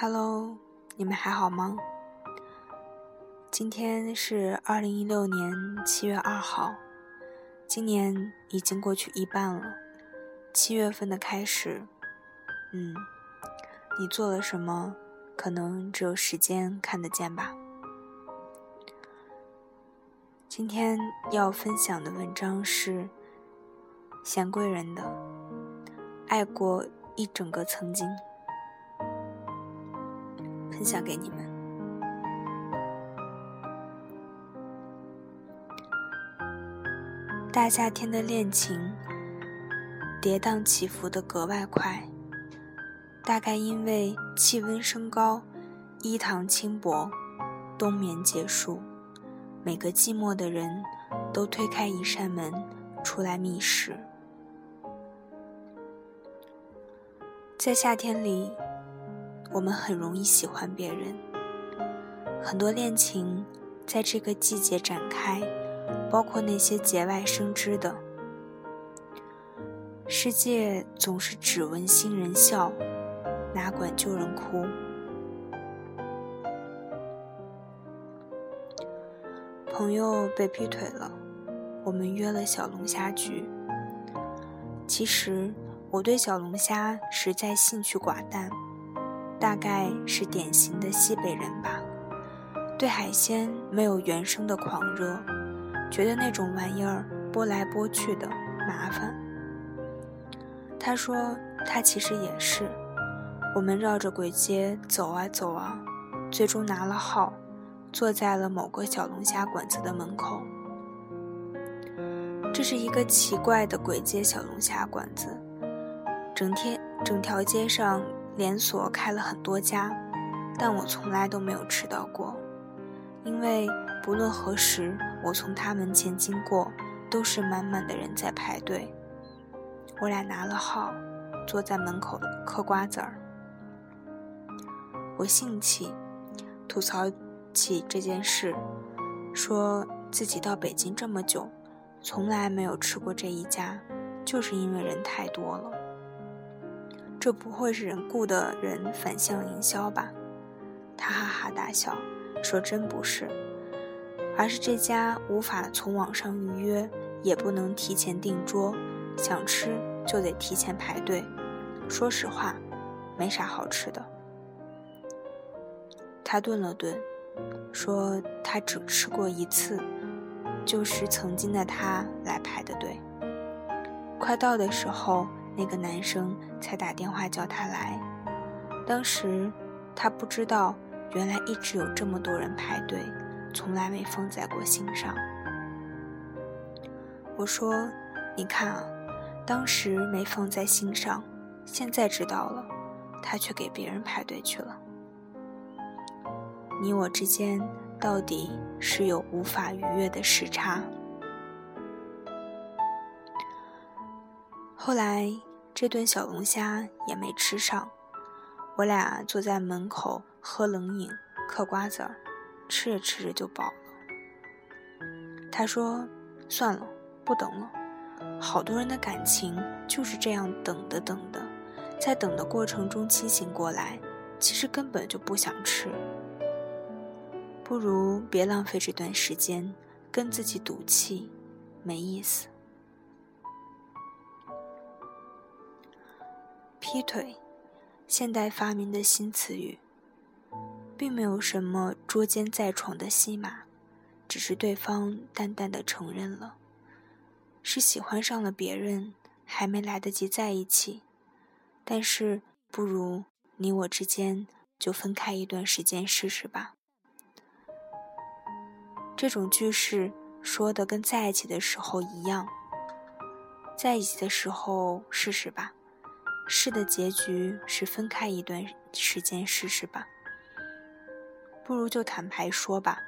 Hello，你们还好吗？今天是二零一六年七月二号，今年已经过去一半了。七月份的开始，嗯，你做了什么？可能只有时间看得见吧。今天要分享的文章是贤贵人的《爱过一整个曾经》。分享给你们。大夏天的恋情，跌宕起伏的格外快。大概因为气温升高，衣堂轻薄，冬眠结束，每个寂寞的人都推开一扇门，出来觅食。在夏天里。我们很容易喜欢别人，很多恋情在这个季节展开，包括那些节外生枝的。世界总是只闻新人笑，哪管旧人哭。朋友被劈腿了，我们约了小龙虾局。其实我对小龙虾实在兴趣寡淡。大概是典型的西北人吧，对海鲜没有原生的狂热，觉得那种玩意儿拨来拨去的麻烦。他说他其实也是，我们绕着鬼街走啊走啊，最终拿了号，坐在了某个小龙虾馆子的门口。这是一个奇怪的鬼街小龙虾馆子，整天整条街上。连锁开了很多家，但我从来都没有吃到过，因为不论何时我从他门前经过，都是满满的人在排队。我俩拿了号，坐在门口嗑瓜子儿。我兴起，吐槽起这件事，说自己到北京这么久，从来没有吃过这一家，就是因为人太多了。这不会是人雇的人反向营销吧？他哈哈大笑，说：“真不是，而是这家无法从网上预约，也不能提前订桌，想吃就得提前排队。说实话，没啥好吃的。”他顿了顿，说：“他只吃过一次，就是曾经的他来排的队。快到的时候。”那个男生才打电话叫他来，当时他不知道，原来一直有这么多人排队，从来没放在过心上。我说：“你看啊，当时没放在心上，现在知道了，他却给别人排队去了。你我之间到底是有无法逾越的时差。”后来。这顿小龙虾也没吃上，我俩坐在门口喝冷饮、嗑瓜子，吃着吃着就饱了。他说：“算了，不等了。好多人的感情就是这样等的等的，在等的过程中清醒过来，其实根本就不想吃。不如别浪费这段时间，跟自己赌气，没意思。”劈腿，现代发明的新词语，并没有什么捉奸在床的戏码，只是对方淡淡的承认了，是喜欢上了别人，还没来得及在一起，但是不如你我之间就分开一段时间试试吧。这种句式说的跟在一起的时候一样，在一起的时候试试吧。试的结局是分开一段时间试试吧，不如就坦白说吧，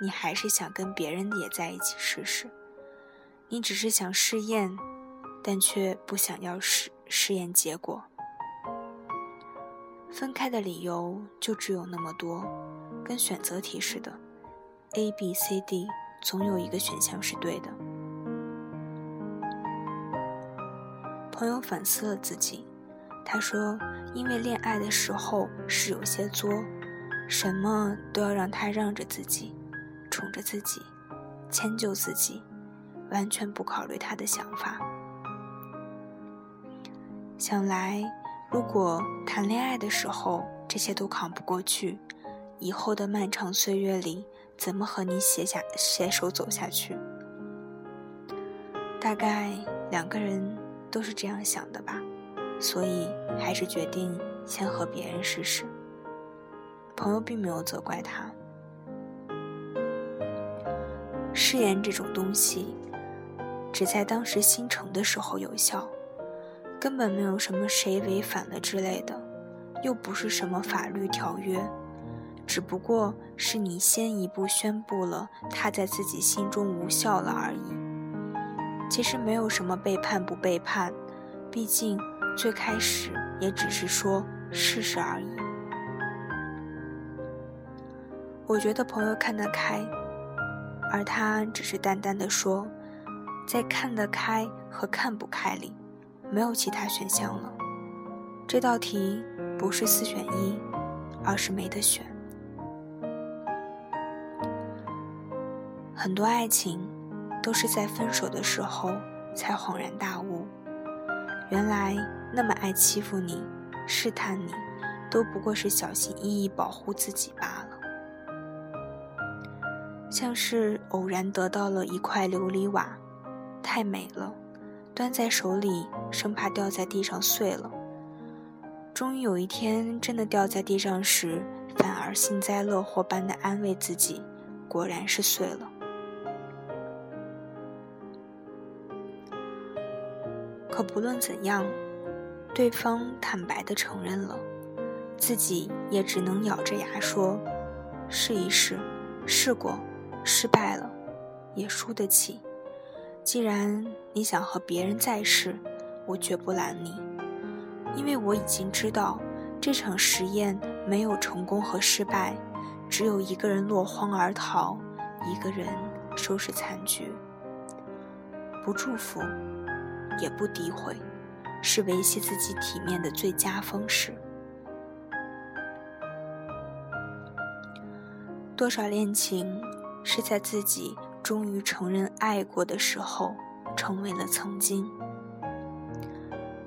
你还是想跟别人也在一起试试，你只是想试验，但却不想要试试验结果。分开的理由就只有那么多，跟选择题似的，A、B、C、D，总有一个选项是对的。朋友反思了自己。他说：“因为恋爱的时候是有些作，什么都要让他让着自己，宠着自己，迁就自己，完全不考虑他的想法。想来，如果谈恋爱的时候这些都扛不过去，以后的漫长岁月里，怎么和你携下携手走下去？大概两个人都是这样想的吧。”所以，还是决定先和别人试试。朋友并没有责怪他。誓言这种东西，只在当时心诚的时候有效，根本没有什么谁违反了之类的，又不是什么法律条约，只不过是你先一步宣布了他在自己心中无效了而已。其实没有什么背叛不背叛，毕竟。最开始也只是说试试而已。我觉得朋友看得开，而他只是淡淡的说，在看得开和看不开里，没有其他选项了。这道题不是四选一，而是没得选。很多爱情都是在分手的时候才恍然大悟，原来。那么爱欺负你、试探你，都不过是小心翼翼保护自己罢了。像是偶然得到了一块琉璃瓦，太美了，端在手里生怕掉在地上碎了。终于有一天真的掉在地上时，反而幸灾乐祸般的安慰自己，果然是碎了。可不论怎样。对方坦白地承认了，自己也只能咬着牙说：“试一试，试过，失败了，也输得起。既然你想和别人再试，我绝不拦你，因为我已经知道这场实验没有成功和失败，只有一个人落荒而逃，一个人收拾残局。不祝福，也不诋毁。”是维系自己体面的最佳方式。多少恋情是在自己终于承认爱过的时候，成为了曾经。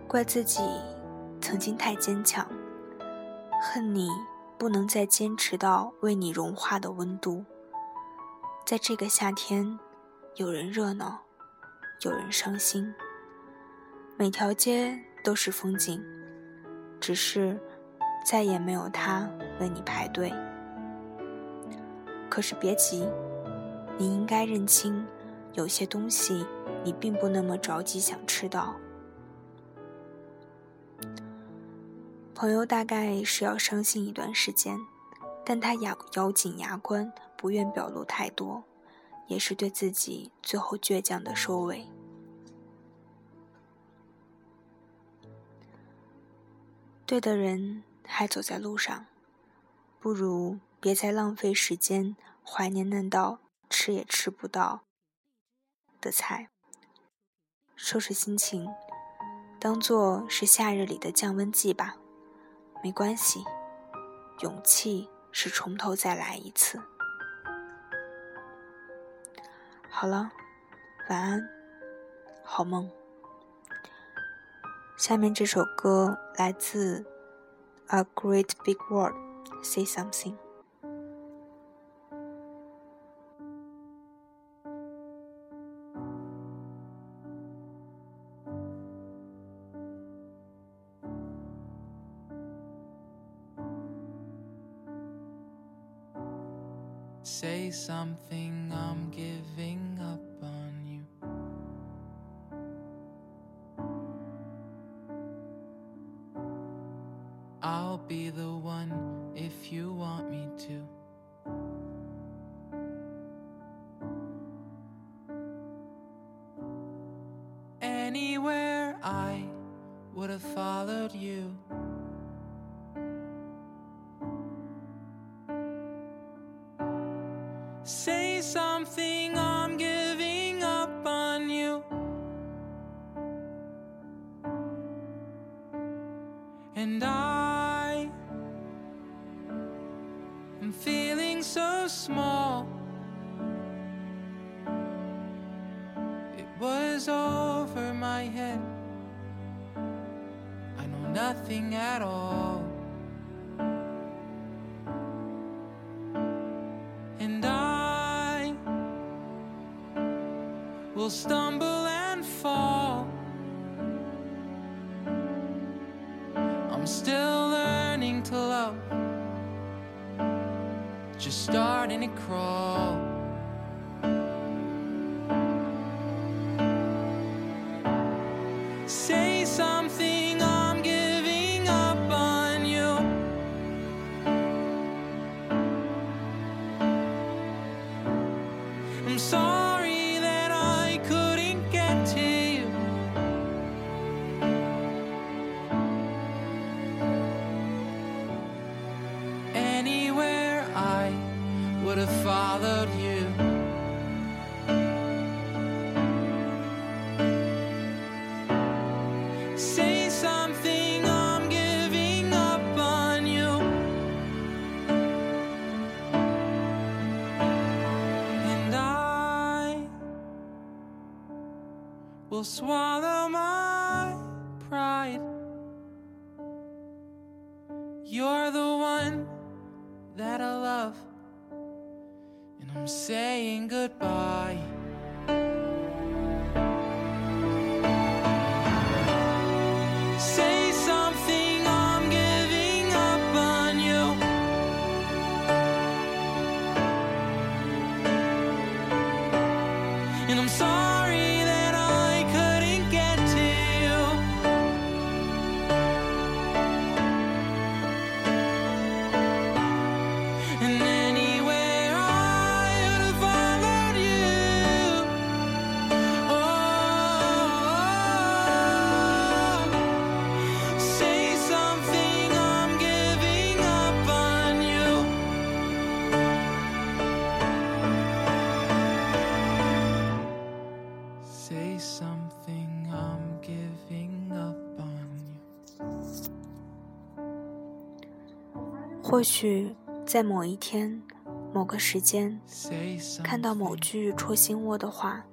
怪自己曾经太坚强，恨你不能再坚持到为你融化的温度。在这个夏天，有人热闹，有人伤心。每条街都是风景，只是再也没有他为你排队。可是别急，你应该认清，有些东西你并不那么着急想吃到。朋友大概是要伤心一段时间，但他咬咬紧牙关，不愿表露太多，也是对自己最后倔强的收尾。对的人还走在路上，不如别再浪费时间怀念那道吃也吃不到的菜。收拾心情，当做是夏日里的降温剂吧，没关系。勇气是从头再来一次。好了，晚安，好梦。下面这首歌来自《A Great Big World》，Say Something。Say something, I'm giving Anywhere I would have followed you. Say something, I'm giving up on you. And I am feeling so small. Was over my head. I know nothing at all. And I will stumble and fall. I'm still learning to love, just starting to crawl. I'm sorry will swallow my pride. You're the one that I love, and I'm saying goodbye. 或许在某一天、某个时间，看到某句戳心窝的话，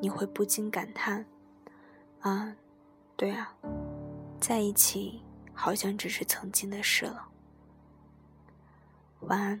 你会不禁感叹：啊，对啊，在一起好像只是曾经的事了。晚安。